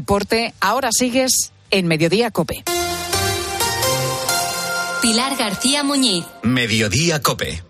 Deporte, ahora sigues en Mediodía Cope. Pilar García Muñiz. Mediodía Cope.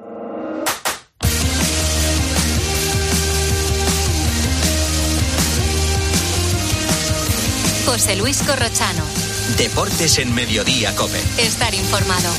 José Luis Corrochano. Deportes en Mediodía Cope. Estar informado.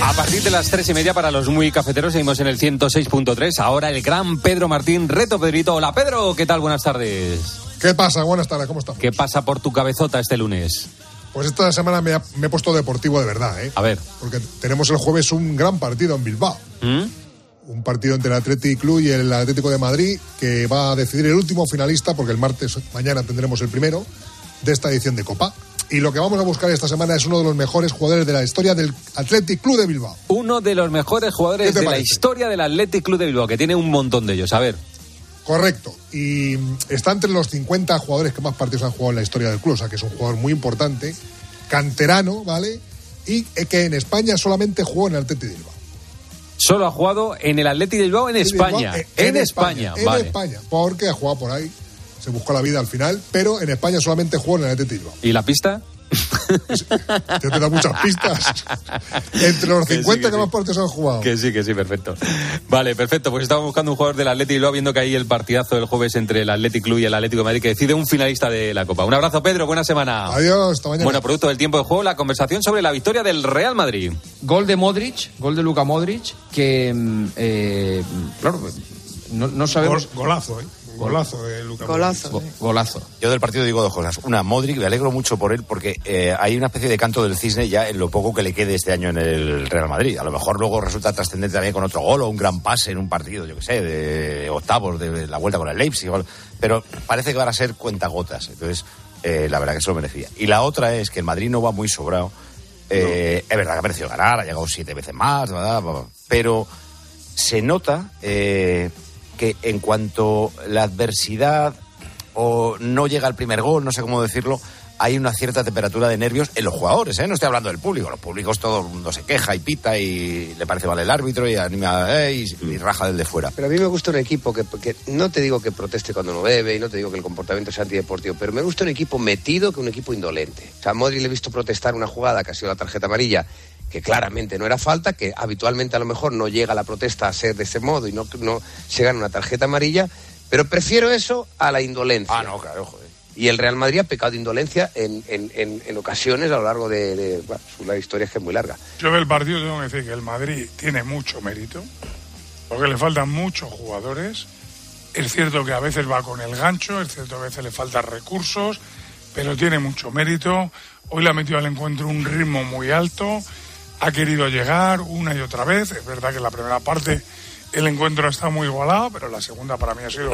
A partir de las tres y media para los muy cafeteros seguimos en el 106.3. Ahora el gran Pedro Martín, reto Pedrito. Hola Pedro, ¿qué tal? Buenas tardes. ¿Qué pasa? Buenas tardes, ¿cómo estamos? ¿Qué pasa por tu cabezota este lunes? Pues esta semana me, ha- me he puesto deportivo de verdad, ¿eh? A ver. Porque tenemos el jueves un gran partido en Bilbao. ¿Mm? Un partido entre el Atlético Club y el Atlético de Madrid que va a decidir el último finalista, porque el martes, mañana tendremos el primero de esta edición de Copa. Y lo que vamos a buscar esta semana es uno de los mejores jugadores de la historia del Athletic Club de Bilbao. Uno de los mejores jugadores ¿Qué te de la historia del Athletic Club de Bilbao, que tiene un montón de ellos. A ver. Correcto. Y está entre los 50 jugadores que más partidos han jugado en la historia del club, o sea que es un jugador muy importante, canterano, ¿vale? Y que en España solamente jugó en el Athletic de Bilbao. Solo ha jugado en el Athletic de Bilbao en España. Bilbao, En, España, En vale. España, porque ha jugado por ahí, se buscó la vida al final, pero en España solamente jugó en el Athletic de Bilbao. ¿Y la pista? Te te da muchas pistas. Entre los Que 50 sí, que, que sí. más partidos han jugado. Que sí, que sí, perfecto. Vale, perfecto. Pues estamos buscando un jugador del Athletic Bilbao, viendo que hay el partidazo del jueves entre el Athletic Club y el Atlético de Madrid, que decide un finalista de la Copa. Un abrazo, Pedro. Buena semana. Adiós, hasta mañana. Bueno, producto del tiempo de juego, la conversación sobre la victoria del Real Madrid. Gol de Modric, gol de Luka Modric, que, mm, eh, claro, no, no sabemos... golazo, ¿eh? Golazo de Lucas. Go- golazo. Yo del partido digo dos cosas. Una, Modric, me alegro mucho por él porque eh, hay una especie de canto del cisne ya en lo poco que le quede este año en el Real Madrid. A lo mejor luego resulta trascendente también con otro gol o un gran pase en un partido, yo que sé, de octavos de la vuelta con el Leipzig. Pero parece que van a ser cuentagotas. Entonces, eh, la verdad que se lo merecía. Y la otra es que el Madrid no va muy sobrado. Eh, Es verdad que ha merecido ganar, ha llegado siete veces más, ¿verdad? pero se nota eh, que en cuanto la adversidad o no llega el primer gol, no sé cómo decirlo, hay una cierta temperatura de nervios en los jugadores, ¿eh? No estoy hablando del público, los públicos todo el mundo se queja y pita y le parece mal el árbitro y anima eh, y, y raja del de fuera. Pero a mí me gusta un equipo que, que no te digo que proteste cuando no debe y no te digo que el comportamiento sea antideportivo, pero me gusta un equipo metido que un equipo indolente. O sea, a Modri le he visto protestar una jugada que ha sido la tarjeta amarilla, que claramente no era falta, que habitualmente a lo mejor no llega la protesta a ser de ese modo y no, no se gana una tarjeta amarilla, pero prefiero eso a la indolencia. Ah, no, claro, joder. Y el Real Madrid ha pecado de indolencia en, en- en- en ocasiones a lo largo de, de- bueno, la historia es que es muy larga. Yo del partido tengo que decir que el Madrid tiene mucho mérito, porque le faltan muchos jugadores. Es cierto que a veces va con el gancho, es cierto que a veces le faltan recursos, pero tiene mucho mérito. Hoy le ha metido al encuentro un ritmo muy alto, ha querido llegar una y otra vez. Es verdad que en la primera parte el encuentro está muy igualado, pero la segunda para mí ha sido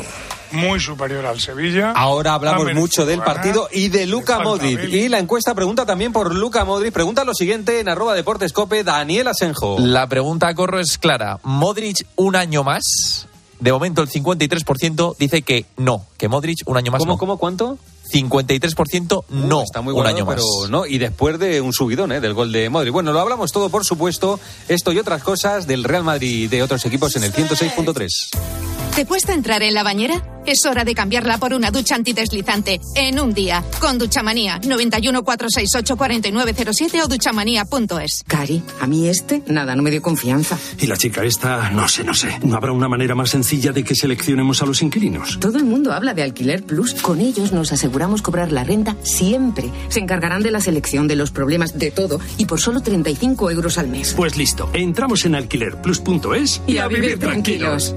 muy superior al Sevilla. Ahora hablamos mucho del ganar. partido y de Luca Modric. Y la encuesta pregunta también por Luca Modric. Pregunta lo siguiente en arroba deportescope Daniel Asenjo. La pregunta, Corro, es clara. ¿Modric un año más? De momento el 53% dice que no, que Modric un año más ¿Cómo, no. cómo, cuánto? 53% no, Está muy un guardado, año más. pero no. Y después de un subidón ¿eh? del gol de Modric. Bueno, lo hablamos todo, por supuesto. Esto y otras cosas del Real Madrid y de otros equipos en el 106.3. ¿Te cuesta entrar en la bañera? Es hora de cambiarla por una ducha antideslizante en un día. Con Duchamanía 91 468 4907 o duchamanía.es. Cari, a mí este, nada, no me dio confianza. Y la chica esta, no sé, no sé. ¿No habrá una manera más sencilla de que seleccionemos a los inquilinos? Todo el mundo habla de Alquiler Plus. Con ellos nos aseguramos cobrar la renta siempre. Se encargarán de la selección, de los problemas, de todo. Y por solo 35 euros al mes. Pues listo, entramos en alquilerplus.es Y a vivir tranquilos.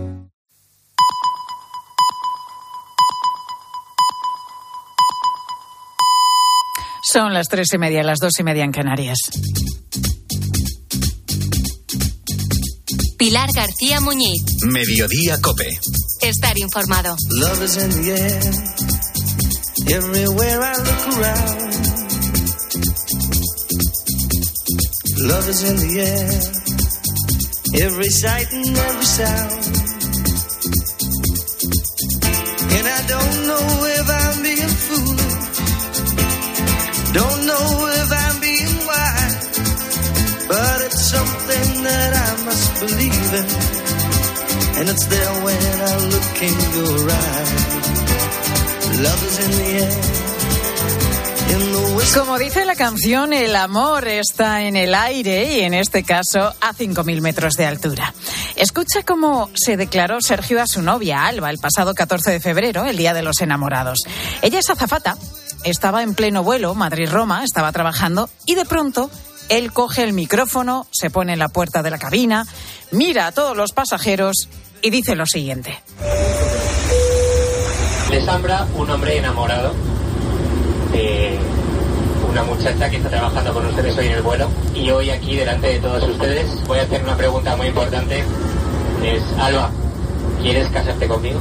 Son las tres y media, las dos y media en Canarias. Pilar García Muñiz. Mediodía Cope. Estar informado. Love is in the air. Everywhere I look around. Love is in the air. Every sight and every sound. And I don't know if I'm there when I look in your eyes. Love is in the air. Como dice la canción, el amor está en el aire y en este caso a 5.000 metros de altura. Escucha cómo se declaró Sergio a su novia Alba el pasado 14 de febrero, el Día de los Enamorados. Ella es azafata, estaba en pleno vuelo, Madrid-Roma, estaba trabajando y de pronto él coge el micrófono, se pone en la puerta de la cabina, mira a todos los pasajeros y dice lo siguiente. Les habla un hombre enamorado de una muchacha que está trabajando con ustedes hoy en el vuelo y hoy aquí delante de todos ustedes voy a hacer una pregunta muy importante. Es, Alba, ¿quieres casarte conmigo?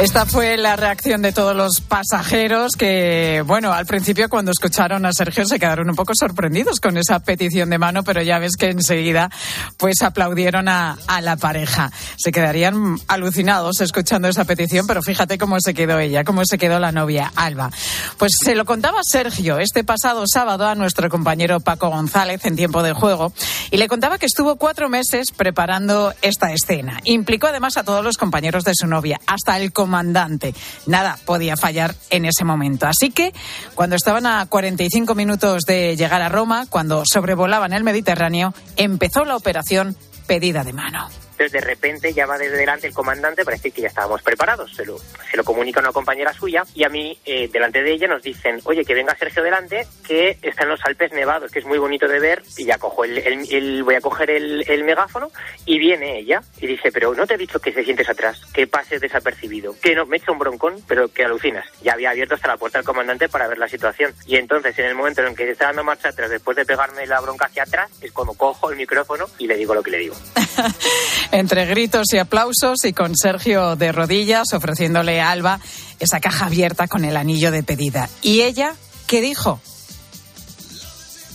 Esta fue la reacción de todos los pasajeros que, bueno, al principio cuando escucharon a Sergio se quedaron un poco sorprendidos con esa petición de mano, pero ya ves que enseguida pues aplaudieron a, la pareja. Se quedarían alucinados escuchando esa petición, pero fíjate cómo se quedó ella, cómo se quedó la novia Alba. Pues se lo contaba Sergio este pasado sábado a nuestro compañero Paco González en tiempo de juego y le contaba que estuvo cuatro meses preparando esta escena. Implicó además a todos los compañeros de su novia, hasta el comandante. Nada podía fallar en ese momento. Así que cuando estaban a 45 minutos de llegar a Roma, cuando sobrevolaban el Mediterráneo, empezó la operación pedida de mano. Entonces de repente ya va desde delante el comandante para decir que ya estábamos preparados. Se lo, se lo comunica a una compañera suya y a mí, eh, delante de ella, nos dicen, oye, que venga Sergio delante, que está en los Alpes nevados, que es muy bonito de ver. Y ya cojo el, el- el- voy a coger el, el megáfono y viene ella y dice, pero no te he dicho que te sientes atrás, que pases desapercibido, que no, me echa un broncón, pero que alucinas. Ya había abierto hasta la puerta del comandante para ver la situación. Y entonces, en el momento en que se está dando marcha atrás, después de pegarme la bronca hacia atrás, es cuando cojo el micrófono y le digo lo que le digo. Entre gritos y aplausos y con Sergio de rodillas ofreciéndole a Alba esa caja abierta con el anillo de pedida. ¿Y ella qué dijo?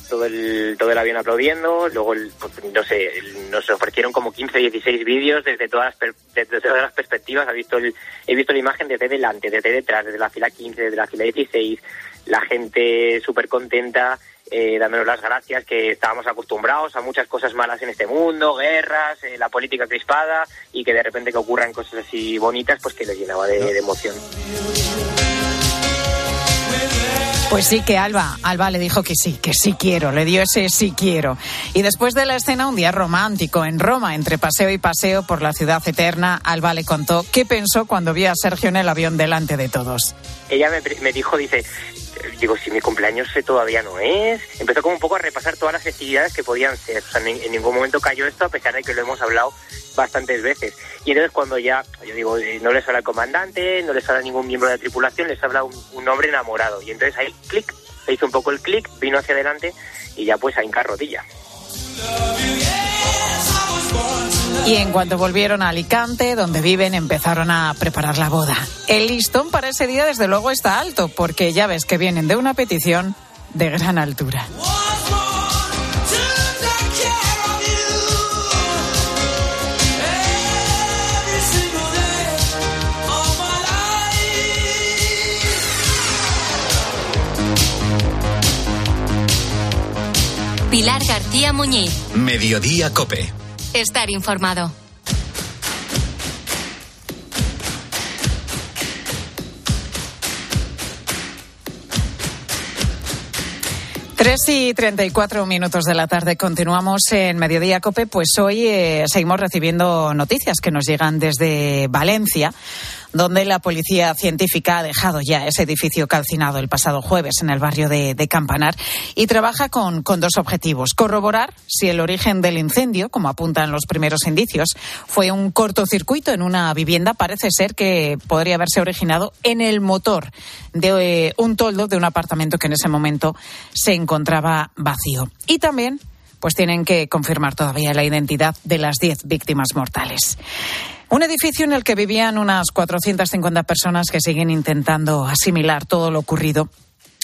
todo el, todo el avión aplaudiendo, luego, el- pues, no sé, el- nos ofrecieron como 15, 16 vídeos desde todas las, desde todas las perspectivas. Ha visto el- he visto la imagen desde delante, desde detrás, desde la fila 15, desde la fila 16, la gente súper contenta, eh, dándonos las gracias, que estábamos acostumbrados a muchas cosas malas en este mundo, guerras, eh, la política crispada, y que de repente que ocurran cosas así bonitas, pues que les llenaba de- de emoción. Pues sí que Alba, Alba le dijo que sí, que sí quiero, le dio ese sí quiero. Y después de la escena, un día romántico en Roma, entre paseo y paseo por la ciudad eterna, Alba le contó qué pensó cuando vio a Sergio en el avión delante de todos. ella me, me dijo, dice, digo, si mi cumpleaños todavía no es. Empezó como un poco a repasar todas las festividades que podían ser. O sea, en ningún momento cayó esto, a pesar de que lo hemos hablado bastantes veces. Y entonces cuando ya, yo digo, eh, no les habla el comandante, no les habla ningún miembro de la tripulación, les habla un, un hombre enamorado. Y entonces ahí, clic, se hizo un poco el clic, vino hacia adelante y ya pues a hincar rodilla. Y en cuanto volvieron a Alicante, donde viven, empezaron a preparar la boda. El listón para ese día, desde luego, está alto, porque ya ves que vienen de una petición de gran altura. Pilar García Muñiz. Mediodía Cope. Estar informado. Tres y treinta y cuatro minutos de la tarde continuamos en Mediodía Cope. Pues hoy eh, seguimos recibiendo noticias que nos llegan desde Valencia, donde la policía científica ha dejado ya ese edificio calcinado el pasado jueves en el barrio de, Campanar y trabaja con, con dos objetivos. Corroborar si el origen del incendio, como apuntan los primeros indicios, fue un cortocircuito en una vivienda. Parece ser que podría haberse originado en el motor de eh, un toldo de un apartamento que en ese momento se encontraba vacío. Y también pues tienen que confirmar todavía la identidad de las 10 víctimas mortales. Un edificio en el que vivían unas 450 personas que siguen intentando asimilar todo lo ocurrido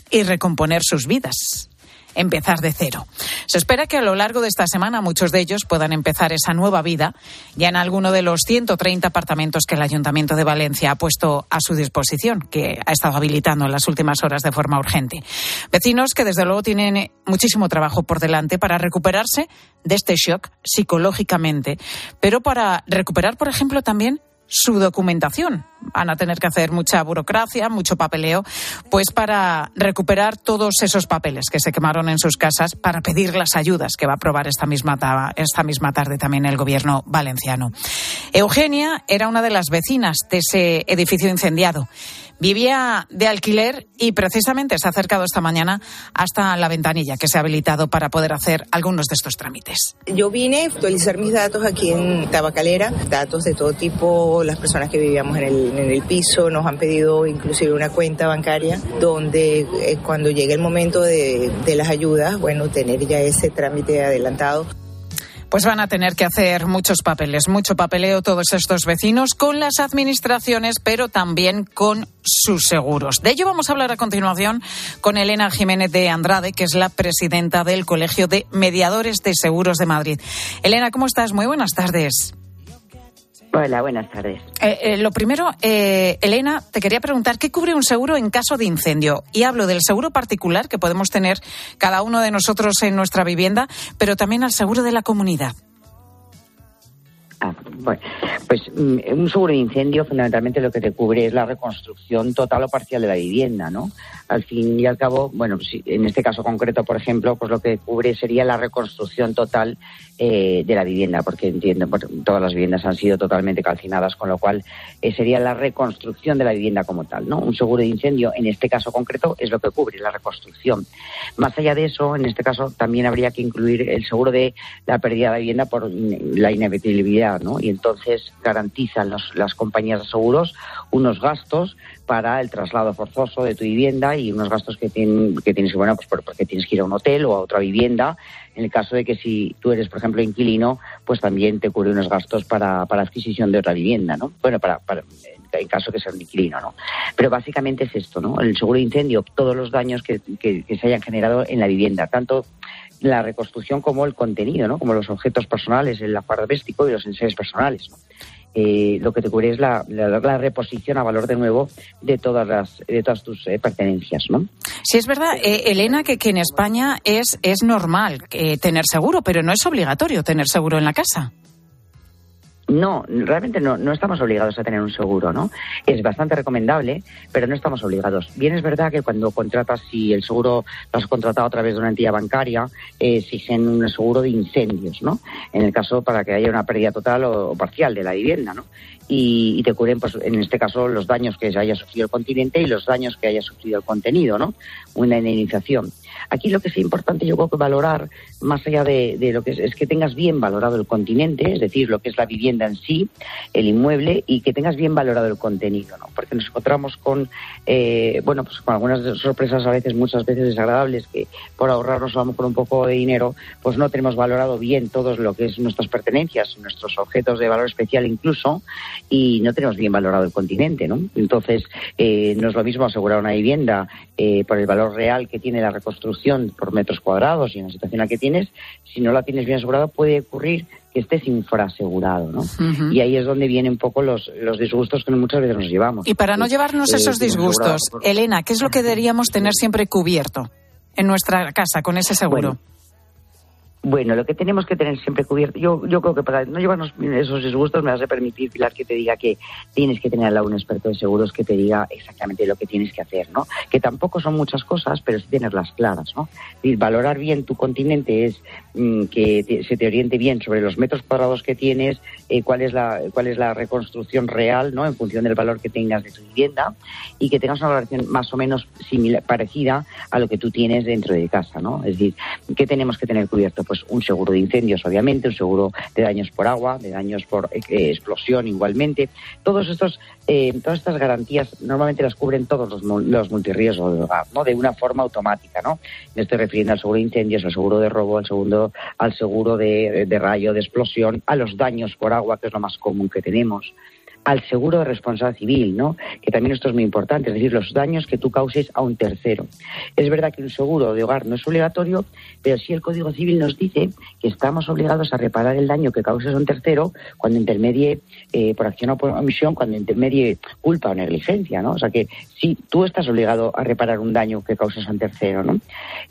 y recomponer sus vidas empezar de cero. Se espera que a lo largo de esta semana muchos de ellos puedan empezar esa nueva vida ya en alguno de los 130 apartamentos que el Ayuntamiento de Valencia ha puesto a su disposición, que ha estado habilitando en las últimas horas de forma urgente. Vecinos que desde luego tienen muchísimo trabajo por delante para recuperarse de este shock psicológicamente, pero para recuperar, por ejemplo, también su documentación. Van a tener que hacer mucha burocracia, mucho papeleo, pues para recuperar todos esos papeles que se quemaron en sus casas para pedir las ayudas que va a aprobar esta misma, esta misma tarde también el gobierno valenciano. Eugenia era una de las vecinas de ese edificio incendiado. Vivía de alquiler y precisamente se ha acercado esta mañana hasta la ventanilla que se ha habilitado para poder hacer algunos de estos trámites. Yo vine a actualizar mis datos aquí en Tabacalera, datos de todo tipo, las personas que vivíamos en el, en el piso nos han pedido inclusive una cuenta bancaria donde eh, cuando llegue el momento de, de las ayudas, bueno, tener ya ese trámite adelantado pues van a tener que hacer muchos papeles, mucho papeleo todos estos vecinos con las administraciones, pero también con sus seguros. De ello vamos a hablar a continuación con Elena Jiménez de Andrade, que es la presidenta del Colegio de Mediadores de Seguros de Madrid. Elena, ¿cómo estás? Muy buenas tardes. Hola, buenas tardes. Eh, eh, lo primero, eh, Elena, te quería preguntar, ¿qué cubre un seguro en caso de incendio? Y hablo del seguro particular que podemos tener cada uno de nosotros en nuestra vivienda, pero también al seguro de la comunidad. Bueno, pues mm, un seguro de incendio fundamentalmente lo que te cubre es la reconstrucción total o parcial de la vivienda, ¿no? Al fin y al cabo, bueno, pues en este caso concreto, por ejemplo, pues lo que cubre sería la reconstrucción total eh, de la vivienda, porque entiendo, todas las viviendas han sido totalmente calcinadas, con lo cual eh, sería la reconstrucción de la vivienda como tal, ¿no? Un seguro de incendio, en este caso concreto, es lo que cubre la reconstrucción. Más allá de eso, en este caso también habría que incluir el seguro de la pérdida de la vivienda por la inevitabilidad, ¿no? Y entonces garantizan las compañías de seguros unos gastos para el traslado forzoso de tu vivienda y unos gastos que, tienen, que tienes, bueno, pues porque tienes que ir a un hotel o a otra vivienda. En el caso de que si tú eres, por ejemplo, inquilino, pues también te cubre unos gastos para, para adquisición de otra vivienda, ¿no? Bueno, para, para en caso que sea un inquilino, ¿no? Pero básicamente es esto, ¿no? El seguro de incendio, todos los daños que, que, que se hayan generado en la vivienda, tanto la reconstrucción como el contenido, ¿no? Como los objetos personales, el acuerdo doméstico y los enseres personales. Eh, lo que te cubre es la, la, reposición a valor de nuevo de todas las de todas tus eh, pertenencias, ¿no? Sí es verdad, eh, Elena, que, que, en España es es normal tener seguro, pero no es obligatorio tener seguro en la casa. No, realmente no, no estamos obligados a tener un seguro, ¿no? Es bastante recomendable, pero no estamos obligados. Bien es verdad que cuando contratas, si el seguro lo has contratado a través de una entidad bancaria, eh, exigen un seguro de incendios, ¿no? En el caso para que haya una pérdida total o, parcial de la vivienda, ¿no? Y, y, te cubren, pues, en este caso, los daños que haya sufrido el continente y los daños que haya sufrido el contenido, ¿no? Una indemnización. Aquí lo que es importante, yo creo que valorar, más allá de, lo que es, es, que tengas bien valorado el continente, es decir, lo que es la vivienda en sí, el inmueble, y que tengas bien valorado el contenido, ¿no? Porque nos encontramos con, eh, bueno, pues con algunas sorpresas a veces, muchas veces desagradables, que por ahorrarnos a lo mejor un poco de dinero, pues no tenemos valorado bien todo lo que es nuestras pertenencias, nuestros objetos de valor especial incluso, y no tenemos bien valorado el continente, ¿no? Entonces, eh, no es lo mismo asegurar una vivienda eh, por el valor real que tiene la reconstrucción por metros cuadrados y en la situación en la que tienes, si no la tienes bien asegurada, puede ocurrir que estés infrasegurado, ¿no? Y ahí es donde vienen un poco los, los disgustos que muchas veces nos llevamos. Y para no llevarnos esos disgustos, Elena, ¿qué es lo que deberíamos tener siempre cubierto en nuestra casa con ese seguro? Bueno. Bueno, lo que tenemos que tener siempre cubierto, yo, yo creo que para no llevarnos esos disgustos me vas a permitir, Pilar, que te diga que tienes que tener a un experto de seguros que te diga exactamente lo que tienes que hacer, ¿no? Que tampoco son muchas cosas, pero sí tenerlas claras, ¿no? Decir, valorar bien tu continente es mm, que te- se te oriente bien sobre los metros cuadrados que tienes, eh, cuál es la cuál es la reconstrucción real, ¿no? En función del valor que tengas de tu vivienda y que tengas una valoración más o menos similar, parecida a lo que tú tienes dentro de casa, ¿no? Es decir, ¿qué tenemos que tener cubierto? Pues un seguro de incendios, obviamente, un seguro de daños por agua, de daños por eh, explosión igualmente. Todos estos, eh, todas estas garantías normalmente las cubren todos los, los multirriesgos ¿no? De una forma automática, ¿no? Me estoy refiriendo al seguro de incendios, al seguro de robo, al seguro, al seguro de, de rayo, de explosión, a los daños por agua, que es lo más común que tenemos al seguro de responsabilidad civil, ¿no? Que también esto es muy importante, es decir, los daños que tú causes a un tercero. Es verdad que un seguro de hogar no es obligatorio, pero sí el Código Civil nos dice que estamos obligados a reparar el daño que causes a un tercero cuando intermedie eh, por acción o por omisión, cuando intermedie culpa o negligencia, ¿no? O sea que sí, tú estás obligado a reparar un daño que causes a un tercero, ¿no?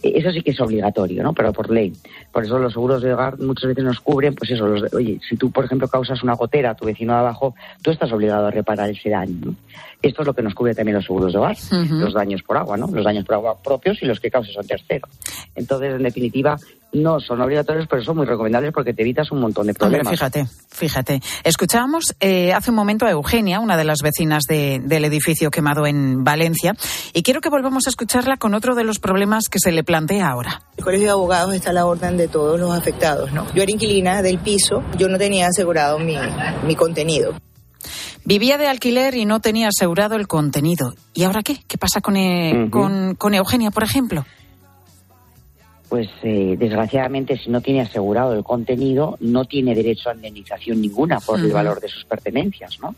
Eh, Eso sí que es obligatorio, ¿no? Pero por ley. Por eso los seguros de hogar muchas veces nos cubren, pues eso, los de- oye, si tú, por ejemplo, causas una gotera a tu vecino de abajo, tú estás obligado a reparar ese daño, ¿no? Esto es lo que nos cubre también los seguros de hogar, los daños por agua, ¿no? Los daños por agua propios y los que causes a un tercero. Entonces, en definitiva, no son obligatorios, pero son muy recomendables porque te evitas un montón de Hombre, problemas. fíjate, fíjate. Escuchábamos eh, hace un momento a Eugenia, una de las vecinas de- del edificio quemado en Valencia, y quiero que volvamos a escucharla con otro de los problemas que se le plantea ahora. El Colegio de Abogados está a la orden de todos los afectados, ¿no? Yo era inquilina del piso, yo no tenía asegurado mi, mi contenido. Vivía de alquiler y no tenía asegurado el contenido. ¿Y ahora qué? ¿Qué pasa con, eh, con, con Eugenia, por ejemplo? Pues eh, desgraciadamente, si no tiene asegurado el contenido, no tiene derecho a indemnización ninguna por el valor de sus pertenencias, ¿no?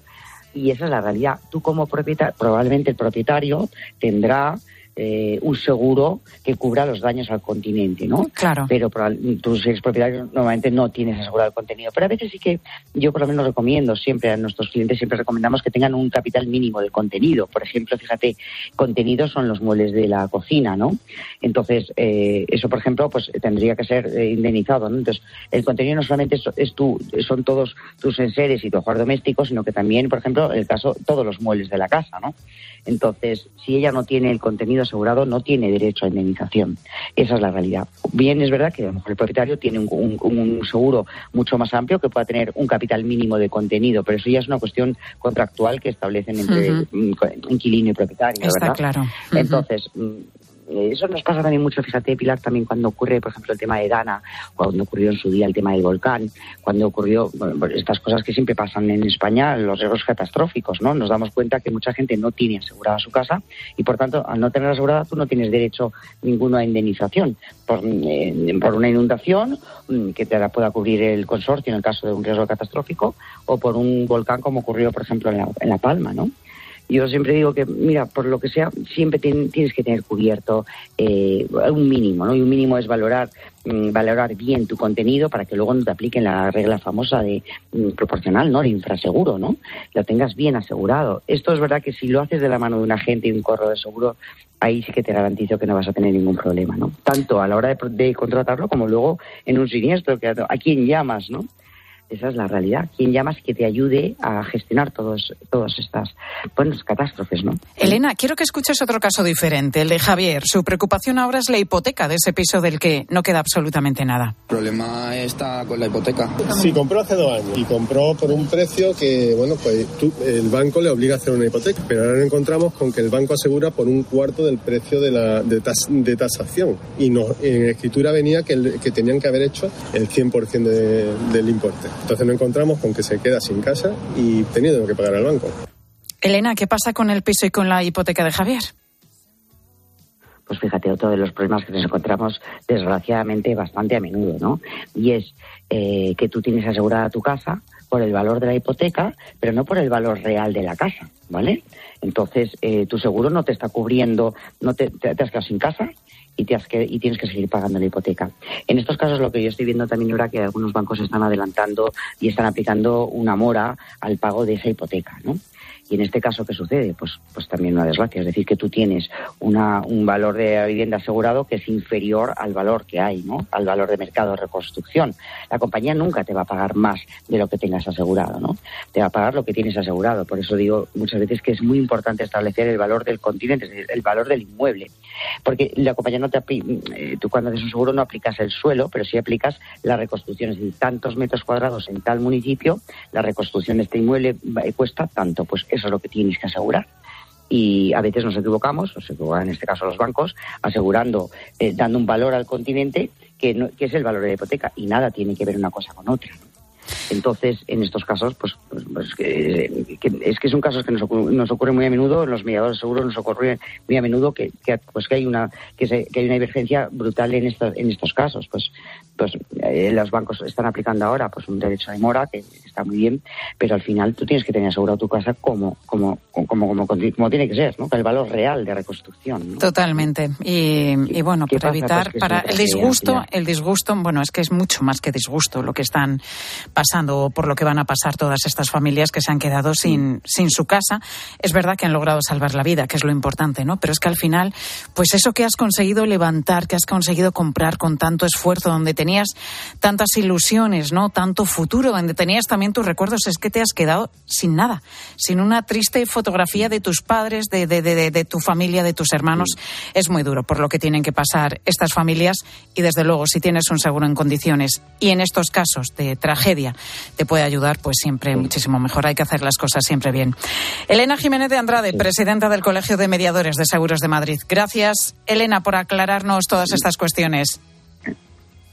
Y esa es la realidad. Tú como propietario, probablemente el propietario tendrá eh, un seguro que cubra los daños al continente, ¿no? Claro. Pero si eres propietario normalmente no tienes asegurado el contenido. Pero a veces sí que yo por lo menos recomiendo siempre a nuestros clientes, siempre recomendamos que tengan un capital mínimo de contenido. Por ejemplo, fíjate, contenidos son los muebles de la cocina, ¿no? Entonces, eh, eso, por ejemplo, pues tendría que ser eh, indemnizado, ¿no? Entonces, el contenido no solamente es, es tú, son todos tus enseres y tu hogar doméstico, sino que también, por ejemplo, el caso, todos los muebles de la casa, ¿no? Entonces, si ella no tiene el contenido asegurado, no tiene derecho a indemnización. Esa es la realidad. Bien, es verdad que a lo mejor el propietario tiene un, un- un seguro mucho más amplio que pueda tener un capital mínimo de contenido, pero eso ya es una cuestión contractual que establecen entre mm, inquilino y propietario, Está ¿verdad? claro. Entonces, mm, eso nos pasa también mucho, fíjate, Pilar, también cuando ocurre, por ejemplo, el tema de Dana, cuando ocurrió en su día el tema del volcán, cuando ocurrió pues estas cosas que siempre pasan en España, los riesgos catastróficos, ¿no? Nos damos cuenta que mucha gente no tiene asegurada su casa y, por tanto, al no tener asegurada, tú no tienes derecho ninguno a indemnización por, eh, por una inundación mm, que te la pueda cubrir el consorcio en el caso de un riesgo catastrófico o por un volcán como ocurrió, por ejemplo, en La, en la Palma, ¿no? Yo siempre digo que, mira, por lo que sea, siempre tien- tienes que tener cubierto eh, un mínimo, ¿no? Y un mínimo es valorar mm, valorar bien tu contenido para que luego no te apliquen la regla famosa de mm, proporcional, ¿no? De infraseguro, ¿no? Lo tengas bien asegurado. Esto es verdad que si lo haces de la mano de un agente y un correo de seguro, ahí sí que te garantizo que no vas a tener ningún problema, ¿no? Tanto a la hora de contratarlo como luego en un siniestro, que a, a quién llamas, ¿no? Esa es la realidad. ¿Quién llamas que te ayude a gestionar todos, todas estas bueno, catástrofes, no? Elena, quiero que escuches otro caso diferente, el de Javier. Su preocupación ahora es la hipoteca de ese piso del que no queda absolutamente nada. El problema está con la hipoteca. Sí, compró hace dos años y compró por un precio que, bueno, pues tú- el banco le obliga a hacer una hipoteca, pero ahora nos encontramos con que el banco asegura por un cuarto del precio de, la, de, tas- de tasación y nos, en escritura venía que, el- que tenían que haber hecho el 100% de- del importe. Entonces nos encontramos con que se queda sin casa y teniendo que pagar al banco. Elena, ¿qué pasa con el piso y con la hipoteca de Javier? pues fíjate, otro de los problemas que nos encontramos desgraciadamente bastante a menudo, ¿no? Y es que tú tienes asegurada tu casa por el valor de la hipoteca, pero no por el valor real de la casa. ¿vale? Entonces, eh, tu seguro no te está cubriendo, no te, te, te has quedado sin casa y, te has que, y tienes que seguir pagando la hipoteca. En estos casos, lo que yo estoy viendo también ahora que algunos bancos están adelantando y están aplicando una mora al pago de esa hipoteca, ¿no? Y en este caso, ¿qué sucede? Pues, pues también una desgracia. Es decir, que tú tienes una, un valor de vivienda asegurado que es inferior al valor que hay, ¿no? Al valor de mercado de reconstrucción. La compañía nunca te va a pagar más de lo que tengas asegurado, ¿no? Te va a pagar lo que tienes asegurado. Por eso digo muchas veces que es muy importante establecer el valor del continente, es decir, el valor del inmueble. Porque la compañía no te eh, tú cuando haces un seguro no aplicas el suelo, pero sí aplicas la reconstrucción, es decir, tantos metros cuadrados en tal municipio, la reconstrucción de este inmueble cuesta tanto, pues eso es lo que tienes que asegurar. Y a veces nos equivocamos, nos equivocan en este caso los bancos, asegurando, eh, dando un valor al continente que, no, que es el valor de la hipoteca y nada tiene que ver una cosa con otra. Entonces, en estos casos, pues, pues, pues que, que, es que son casos que nos, ocurre, nos ocurre muy a menudo, los mediadores seguros nos ocurre muy a menudo que, que pues que hay una que, se, que hay una divergencia brutal en estos en estos casos. Pues pues eh, los bancos están aplicando ahora pues un derecho de mora que está muy bien, pero al final tú tienes que tener asegurado tu casa como como como como, como, como tiene que ser, ¿no? El valor real de reconstrucción. ¿no? Totalmente. Y, y bueno, para evitar pues para el disgusto, el disgusto, bueno, es que es mucho más que disgusto lo que están pasando o por lo que van a pasar todas estas familias que se han quedado sin, sin su casa. Es verdad que han logrado salvar la vida, que es lo importante, ¿no? Pero es que al final, pues eso que has conseguido levantar, que has conseguido comprar con tanto esfuerzo, donde tenías tantas ilusiones, ¿no? Tanto futuro, donde tenías también tus recuerdos, es que te has quedado sin nada, sin una triste fotografía de tus padres, de, de, de, de tu familia, de tus hermanos. Es muy duro por lo que tienen que pasar estas familias y desde luego si tienes un seguro en condiciones y en estos casos de tragedia te puede ayudar, pues siempre muchísimo mejor. Hay que hacer las cosas siempre bien. Elena Jiménez de Andrade, presidenta del Colegio de Mediadores de Seguros de Madrid. Gracias, Elena, por aclararnos todas estas cuestiones.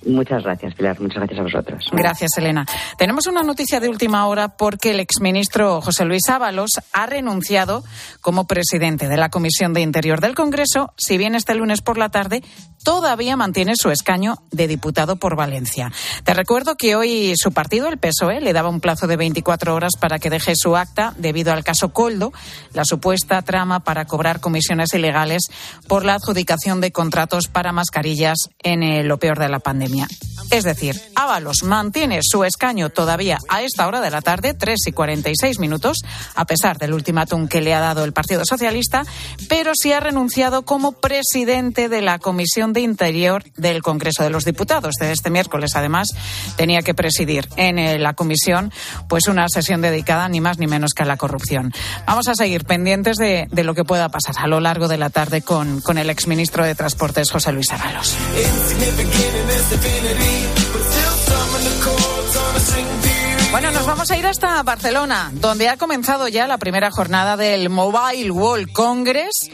Muchas gracias, Pilar. Muchas gracias a vosotros. Gracias, Elena. Tenemos una noticia de última hora porque el exministro José Luis Ábalos ha renunciado como presidente de la Comisión de Interior del Congreso, si bien este lunes por la tarde todavía mantiene su escaño de diputado por Valencia. Te recuerdo que hoy su partido, el PSOE, le daba un plazo de 24 horas para que deje su acta debido al caso Coldo, la supuesta trama para cobrar comisiones ilegales por la adjudicación de contratos para mascarillas en eh, lo peor de la pandemia. Es decir, Ábalos mantiene su escaño todavía a esta hora de la tarde, 3 y 46 minutos, a pesar del ultimátum que le ha dado el Partido Socialista, pero sí ha renunciado como presidente de la Comisión de Interior del Congreso de los Diputados. De este miércoles, además, tenía que presidir en la comisión pues una sesión dedicada ni más ni menos que a la corrupción. Vamos a seguir pendientes de, de lo que pueda pasar a lo largo de la tarde con, con el exministro de Transportes, José Luis Ábalos. Bueno, nos vamos a ir hasta Barcelona, donde ha comenzado ya la primera jornada del Mobile World Congress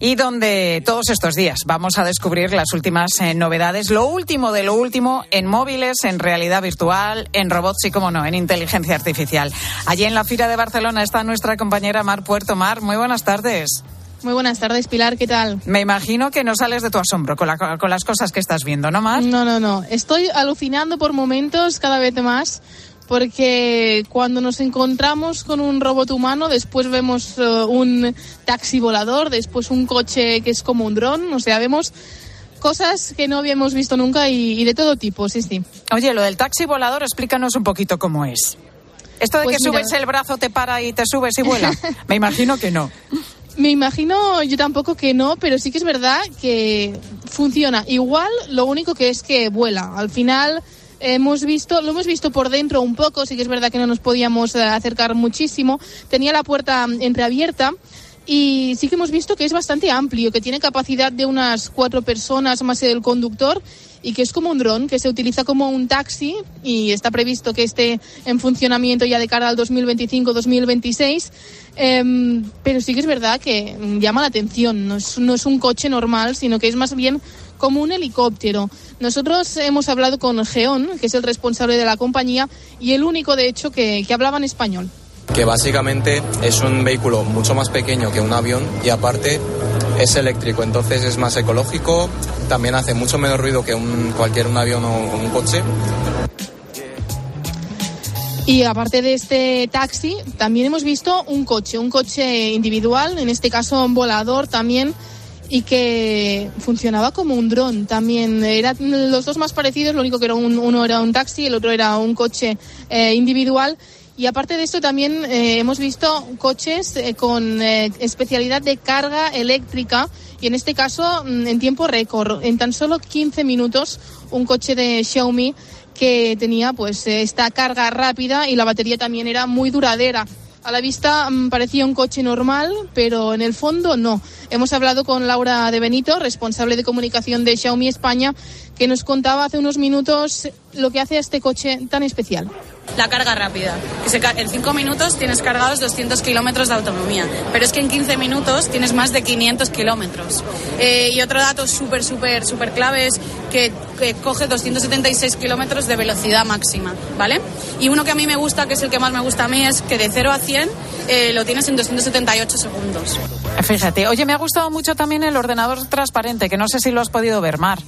y donde todos estos días vamos a descubrir las últimas eh, novedades, lo último de lo último en móviles, en realidad virtual, en robots y, como no, en inteligencia artificial. Allí en la Fira de Barcelona está nuestra compañera Mar Puerto. Mar, muy buenas tardes. Muy buenas tardes, Pilar, ¿qué tal? Me imagino que no sales de tu asombro con, la, con las cosas que estás viendo, ¿no, Mar? No, no, no. Estoy alucinando por momentos cada vez más porque cuando nos encontramos con un robot humano, después vemos uh, un taxi volador, después un coche que es como un dron, o sea, vemos cosas que no habíamos visto nunca y, y, de todo tipo, sí, sí. Oye, lo del taxi volador, explícanos un poquito cómo es. Esto de pues que mira... subes el brazo, te para y te subes y vuela. Me imagino que no. Me imagino yo tampoco que no, pero sí que es verdad que funciona. Igual, lo único que es que vuela. Al final hemos visto, lo hemos visto por dentro un poco, sí que es verdad que no nos podíamos acercar muchísimo. Tenía la puerta entreabierta y sí que hemos visto que es bastante amplio, que tiene capacidad de unas cuatro personas más el conductor y que es como un dron, que se utiliza como un taxi y está previsto que esté en funcionamiento ya de cara al 2025-2026. Eh, pero sí que es verdad que llama la atención, no es un coche normal, sino que es más bien como un helicóptero. Nosotros hemos hablado con Geón, que es el responsable de la compañía, y el único, de hecho, que, que hablaba en español que básicamente es un vehículo mucho más pequeño que un avión y aparte es eléctrico, entonces es más ecológico, también hace mucho menos ruido que un, cualquier un avión o un coche. Y aparte de este taxi, también hemos visto un coche, un coche individual, en este caso un volador también, y que funcionaba como un dron también. Eran los dos más parecidos, lo único que era un- uno era un taxi, el otro era un coche eh, individual. Y aparte de esto también eh, hemos visto coches eh, con eh, especialidad de carga eléctrica y en este caso mm, en tiempo récord, en tan solo 15 minutos, un coche de Xiaomi que tenía pues eh, esta carga rápida y la batería también era muy duradera. A la vista mm, parecía un coche normal, pero en el fondo no. Hemos hablado con Laura de Benito, responsable de comunicación de Xiaomi España, que nos contaba hace unos minutos lo que hace a este coche tan especial. La carga rápida. En 5 minutos tienes cargados 200 kilómetros de autonomía, pero es que en 15 minutos tienes más de 500 kilómetros. Eh, y otro dato súper, súper, súper clave es que, que coge 276 kilómetros de velocidad máxima, ¿vale? Y uno que a mí me gusta, que es el que más me gusta a mí, es que de 0 a 100 eh, lo tienes en 278 segundos. Fíjate, oye, me ha gustado mucho también el ordenador transparente, que no sé si lo has podido ver, Mar.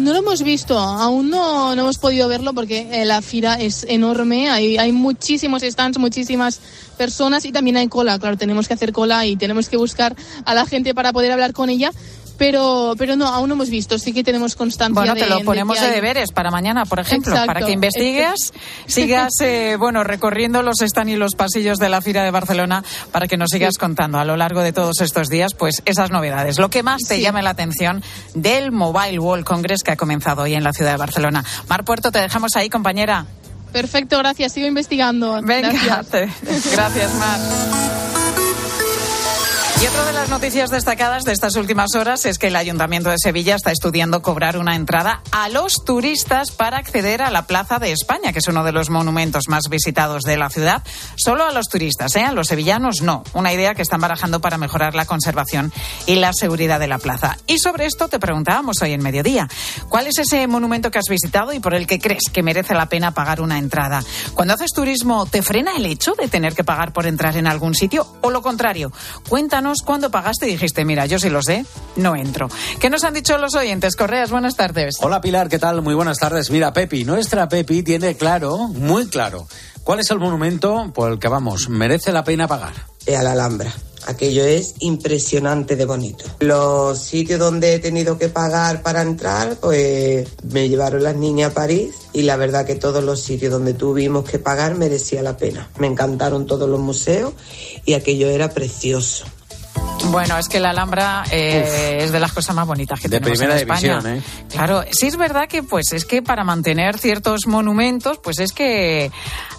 No lo hemos visto, aún no, no hemos podido verlo porque eh, la fila es enorme, hay, hay muchísimos stands, muchísimas personas y también hay cola, claro, tenemos que hacer cola y tenemos que buscar a la gente para poder hablar con ella, pero, pero no, aún no hemos visto, sí que tenemos constancia Bueno, te lo de ponemos de deberes para mañana, por ejemplo, Exacto. para que investigues, sigas, eh, bueno, recorriendo los stands y los pasillos de la Fira de Barcelona para que nos sigas contando a lo largo de todos estos días, pues esas novedades. Lo que más te Sí. llame la atención del Mobile World Congress que ha comenzado hoy en la ciudad de Barcelona. Mar Puerto, te dejamos ahí, compañera. Perfecto, gracias, sigo investigando. Venga, Gracias. te- gracias, Mar. Y otra de las noticias destacadas de estas últimas horas es que el Ayuntamiento de Sevilla está estudiando cobrar una entrada a los turistas para acceder a la Plaza de España, que es uno de los monumentos más visitados de la ciudad. Solo a los turistas, ¿eh? a los sevillanos no. Una idea que están barajando para mejorar la conservación y la seguridad de la plaza. Y sobre esto te preguntábamos hoy en mediodía. ¿Cuál es ese monumento que has visitado y por el que crees que merece la pena pagar una entrada? Cuando haces turismo, ¿te frena el hecho de tener que pagar por entrar en algún sitio? ¿O lo contrario? Cuéntanos cuándo pagaste y dijiste, mira, yo sí lo sé, no entro. ¿Qué nos han dicho los oyentes? Correas, buenas tardes. Hola Pilar, ¿qué tal? Muy buenas tardes. Mira, Pepi, nuestra Pepi tiene claro, muy claro, cuál es el monumento por el que vamos, merece la pena pagar. Eh, a la Alhambra. Aquello es impresionante de bonito. Los sitios donde he tenido que pagar para entrar, pues me llevaron las niñas a París y la verdad que todos los sitios donde tuvimos que pagar merecía la pena. Me encantaron todos los museos y aquello era precioso. Bueno, es que la Alhambra eh, es de las cosas más bonitas que De tenemos primera en España. división, ¿eh? Claro, sí es verdad que pues es que para mantener ciertos monumentos, pues es que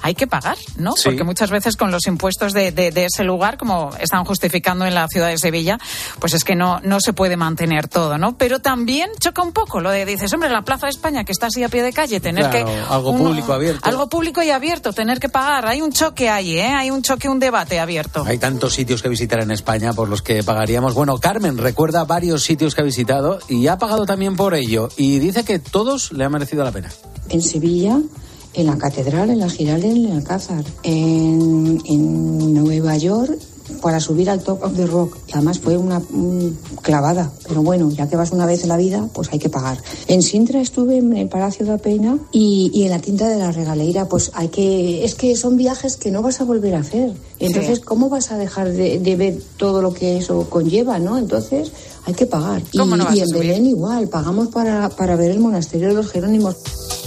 hay que pagar, ¿no? Sí. Porque muchas veces con los impuestos de, de- de ese lugar, como están justificando en la ciudad de Sevilla, pues es que no, no se puede mantener todo, ¿no? Pero también choca un poco lo de dices, hombre, la Plaza de España que está así a pie de calle, tener Claro, que algo público abierto. algo público y abierto, tener que pagar, hay un choque ahí, ¿eh? Hay un choque, un debate abierto. Hay tantos sitios que visitar en España por los que pagaríamos. Bueno, Carmen recuerda varios sitios que ha visitado y ha pagado también por ello. Y dice que todos le han merecido la pena. en Sevilla, en la Catedral, en la Giralda, en el Alcázar, en Nueva York para subir al Top of the Rock. Y además fue una clavada, pero bueno, ya que vas una vez en la vida, pues hay que pagar. En Sintra estuve en el Palacio de Pena y, y en la tinta de la Regaleira, pues hay que... Es que son viajes que no vas a volver a hacer. Entonces, Sí. ¿cómo vas a dejar de, de ver todo lo que eso conlleva, no? Entonces, hay que pagar. Y, ¿Cómo no vas y en? Belén igual, pagamos para, para ver el monasterio de los Jerónimos.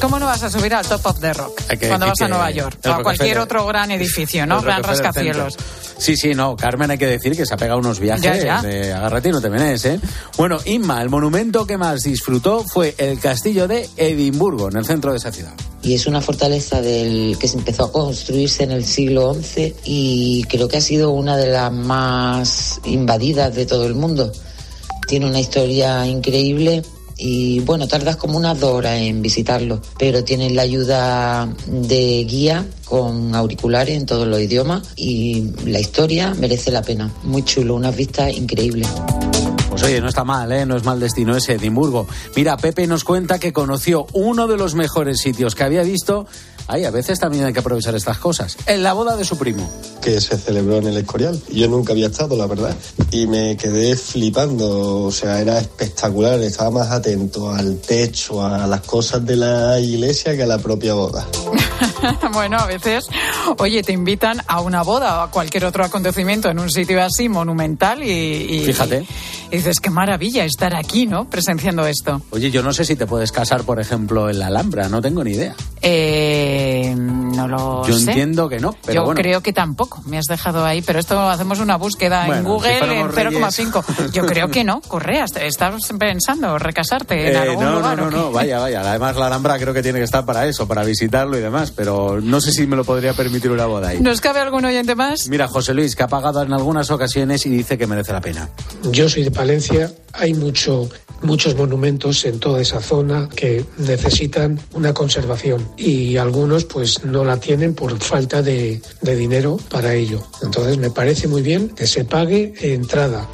¿Cómo no vas a subir al Top of the Rock Hay que cuando vas a Nueva York o a cualquier otro gran edificio, ¿no? Gran rascacielos. Sí, sí, no. Carmen hay que decir que se ha pegado unos viajes Ya, ya. de agárrate y no te menes, ¿eh? Bueno, Inma, el monumento que más disfrutó fue el castillo de Edimburgo, en el centro de esa ciudad. y es una fortaleza del que se empezó a construirse en el siglo XI y creo que ha sido una de las más invadidas de todo el mundo. Tiene una historia increíble y bueno, tardas como unas dos horas en visitarlo, pero tienes la ayuda de guía con auriculares en todos los idiomas y la historia merece la pena. Muy chulo, unas vistas increíbles. Pues oye, no está mal, ¿eh? No es mal destino ese Edimburgo. Mira, Pepe nos cuenta que conoció uno de los mejores sitios que había visto. Ay, a veces también hay que aprovechar estas cosas. En la boda de su primo. que se celebró en el Escorial. Yo nunca había estado, la verdad, y me quedé flipando, o sea, era espectacular, estaba más atento al techo, a las cosas de la iglesia que a la propia boda. bueno, a veces, oye, te invitan a una boda o a cualquier otro acontecimiento en un sitio así monumental y, y- Fíjate. y dices, qué maravilla estar aquí, ¿no? Presenciando esto. Oye, yo no sé si te puedes casar, por ejemplo, en la Alhambra, no tengo ni idea. Eh, no lo Yo sé. entiendo que no, pero Yo bueno. creo que tampoco. Me has dejado ahí, pero esto hacemos una búsqueda en Google si en reyes. 0,5. Yo creo que no, Correa. ¿Estás pensando recasarte en Eh, algún no, lugar? no, no, no, vaya, vaya. Además, la Alhambra creo que tiene que estar para eso, para visitarlo y demás, pero no sé si me lo podría permitir una boda ahí. ¿Nos cabe algún oyente más? Mira, José Luis, que ha pagado en algunas ocasiones y dice que merece la pena. Yo soy de Palencia, hay mucho, muchos monumentos en toda esa zona que necesitan una conservación y algunos pues no la tienen por falta de, de dinero para ello. Entonces me parece muy bien que se pague entrada.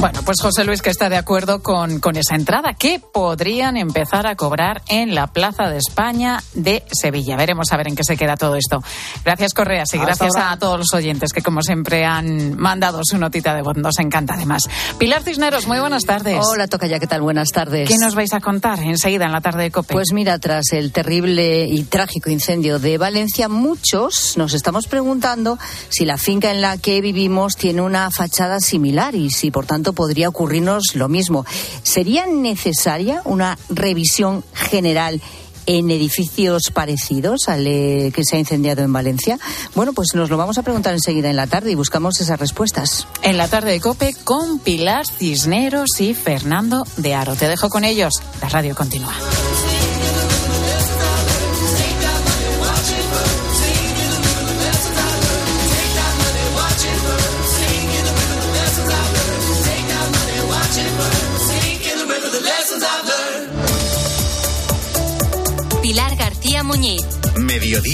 Bueno, pues José Luis que está de acuerdo con, con esa entrada que podrían empezar a cobrar en la Plaza de España de Sevilla. Veremos a ver en qué se queda todo esto. Gracias, Correas, y Hasta gracias ahora. a todos los oyentes que, como siempre, han mandado su notita de voz. Nos encanta, además. Pilar Cisneros, muy buenas tardes. Hola, Tocaya, ¿qué tal? Buenas tardes. ¿Qué nos vais a contar enseguida en la tarde de COPE? Pues mira, tras el terrible y trágico incendio de Valencia, muchos nos estamos preguntando si la finca en la que vivimos tiene una fachada similar y si, por tanto, podría ocurrirnos lo mismo. ¿Sería necesaria una revisión general? en edificios parecidos al eh, que se ha incendiado en Valencia? Bueno, pues nos lo vamos a preguntar enseguida en la tarde y buscamos esas respuestas. En la tarde de COPE con Pilar Cisneros y Fernando de Aro. Te dejo con ellos. La radio continúa.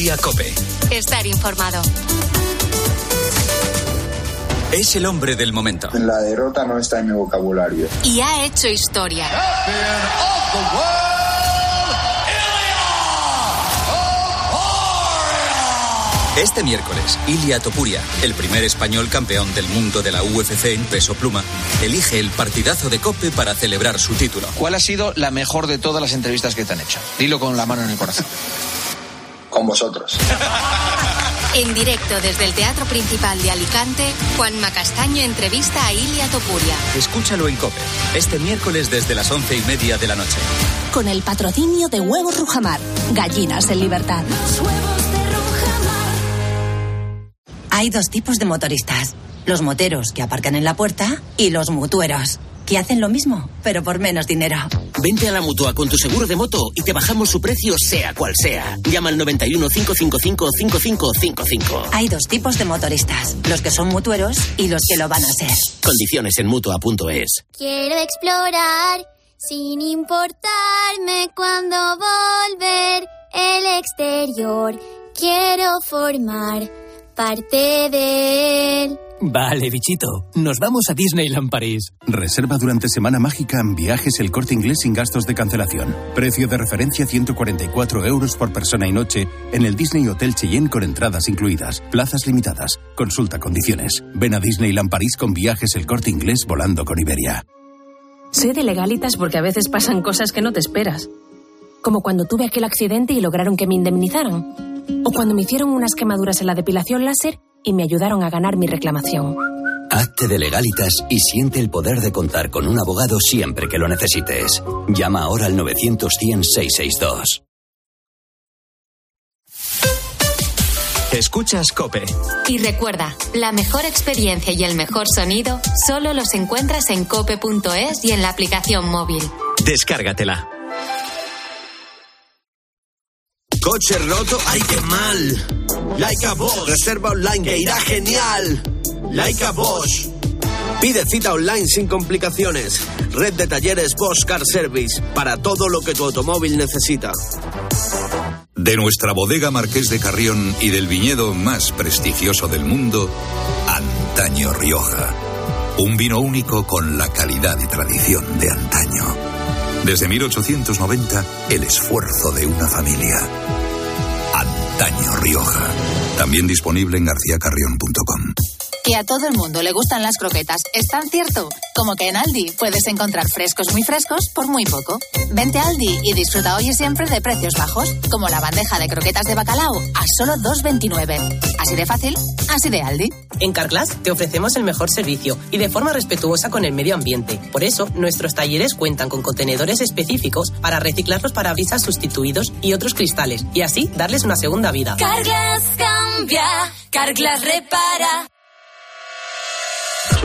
Mediodía Cope. Estar informado. Es el hombre del momento. La derrota no está en mi vocabulario. Y ha hecho historia. Este miércoles, Ilia Topuria, el primer español campeón del mundo de la UFC en peso pluma, elige el partidazo de Cope para celebrar su título. ¿Cuál ha sido la mejor de todas las entrevistas que te han hecho? Dilo con la mano en el corazón. Con vosotros. En directo desde el Teatro Principal de Alicante, Juanma Castaño entrevista a Ilia Topuria. Escúchalo en Cope, este miércoles desde las once y media de la noche. Con el patrocinio de Huevos Rujamar, gallinas en libertad. Hay dos tipos de motoristas. Los moteros que aparcan en la puerta y los mutueros, que hacen lo mismo, pero por menos dinero. Vente a la mutua con tu seguro de moto y te bajamos su precio sea cual sea. Llama al 91 555 5555. Hay dos tipos de motoristas, los que son mutueros y los que lo van a ser. Condiciones en mutua.es. Quiero explorar sin importarme cuando volver el exterior. Quiero formar parte de él. Vale, bichito. Nos vamos a Disneyland París. Reserva durante Semana Mágica en viajes el corte inglés sin gastos de cancelación. Precio de referencia 144 euros por persona y noche en el Disney Hotel Cheyenne con entradas incluidas. Plazas limitadas. Consulta condiciones. Ven a Disneyland París con viajes el corte inglés volando con Iberia. Sé de legalitas porque a veces pasan cosas que no te esperas. Como cuando tuve aquel accidente y lograron que me indemnizaran. O cuando me hicieron unas quemaduras en la depilación láser y me ayudaron a ganar mi reclamación. Hazte de legalitas y siente el poder de contar con un abogado siempre que lo necesites. Llama ahora al 900 100 662. Escuchas Cope. Y recuerda, la mejor experiencia y el mejor sonido solo los encuentras en cope.es y en la aplicación móvil. Descárgatela. Coche roto, ay qué mal. Laika Bosch, reserva online que irá genial. Laika Bosch. Pide cita online sin complicaciones. Red de talleres Bosch Car Service para todo lo que tu automóvil necesita. De nuestra bodega Marqués de Carrión y del viñedo más prestigioso del mundo, Antaño Rioja. Un vino único con la calidad y tradición de antaño. Desde 1890, el esfuerzo de una familia. Antaño Rioja. También disponible en garcíacarrión.com. Que a todo el mundo le gustan las croquetas es tan cierto como que en Aldi puedes encontrar frescos muy frescos por muy poco. Vente a Aldi y disfruta hoy y siempre de precios bajos, como la bandeja de croquetas de bacalao a solo 2,29. Así de fácil, así de Aldi. En Carglass te ofrecemos el mejor servicio y de forma respetuosa con el medio ambiente. Por eso, nuestros talleres cuentan con contenedores específicos para reciclar los parabrisas sustituidos y otros cristales y así darles una segunda vida. Carglass cambia, Carglass repara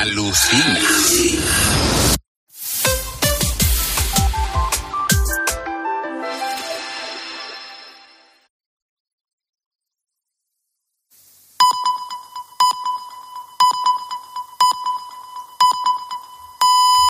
alucinas.